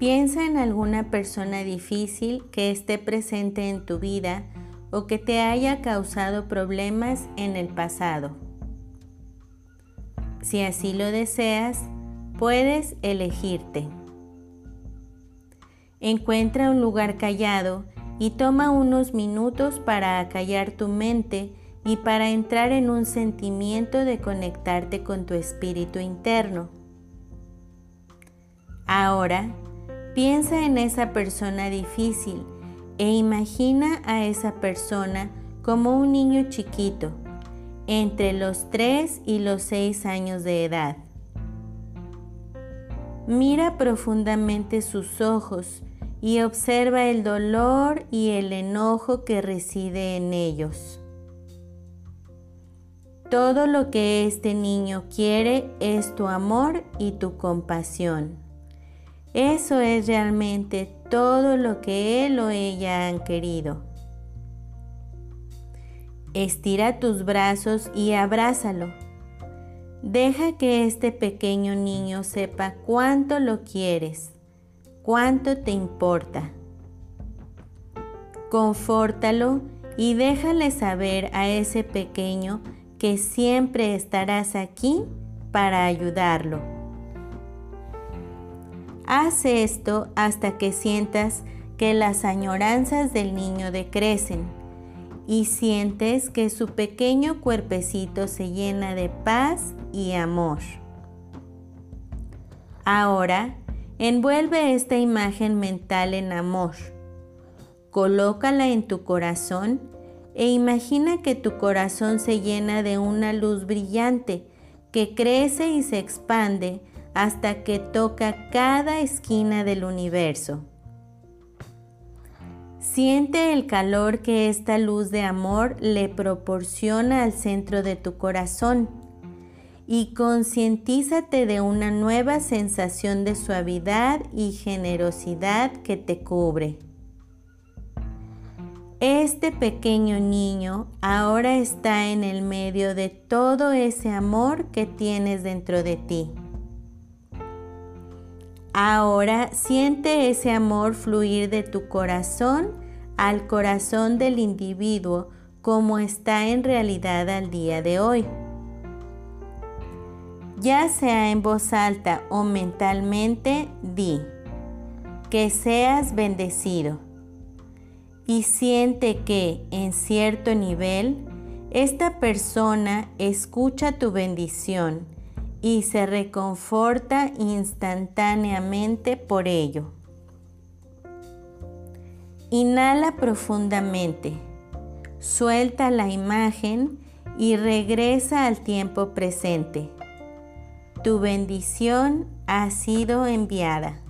Piensa en alguna persona difícil que esté presente en tu vida o que te haya causado problemas en el pasado. Si así lo deseas, puedes elegirte. Encuentra un lugar callado y toma unos minutos para acallar tu mente y para entrar en un sentimiento de conectarte con tu espíritu interno. Ahora, piensa en esa persona difícil e imagina a esa persona como un niño chiquito, entre los 3 y los 6 años de edad. Mira profundamente sus ojos y observa el dolor y el enojo que reside en ellos. Todo lo que este niño quiere es tu amor y tu compasión. Eso es realmente todo lo que él o ella han querido. Estira tus brazos y abrázalo. Deja que este pequeño niño sepa cuánto lo quieres cuánto te importa. Confórtalo y déjale saber a ese pequeño que siempre estarás aquí para ayudarlo. Haz esto hasta que sientas que las añoranzas del niño decrecen y sientes que su pequeño cuerpecito se llena de paz y amor. Ahora Envuelve esta imagen mental en amor. Colócala en tu corazón e imagina que tu corazón se llena de una luz brillante que crece y se expande hasta que toca cada esquina del universo. Siente el calor que esta luz de amor le proporciona al centro de tu corazón y concientízate de una nueva sensación de suavidad y generosidad que te cubre. Este pequeño niño ahora está en el medio de todo ese amor que tienes dentro de ti. Ahora siente ese amor fluir de tu corazón al corazón del individuo como está en realidad al día de hoy ya sea en voz alta o mentalmente, di, que seas bendecido. Y siente que, en cierto nivel, esta persona escucha tu bendición y se reconforta instantáneamente por ello. Inhala profundamente, suelta la imagen y regresa al tiempo presente. Tu bendición ha sido enviada.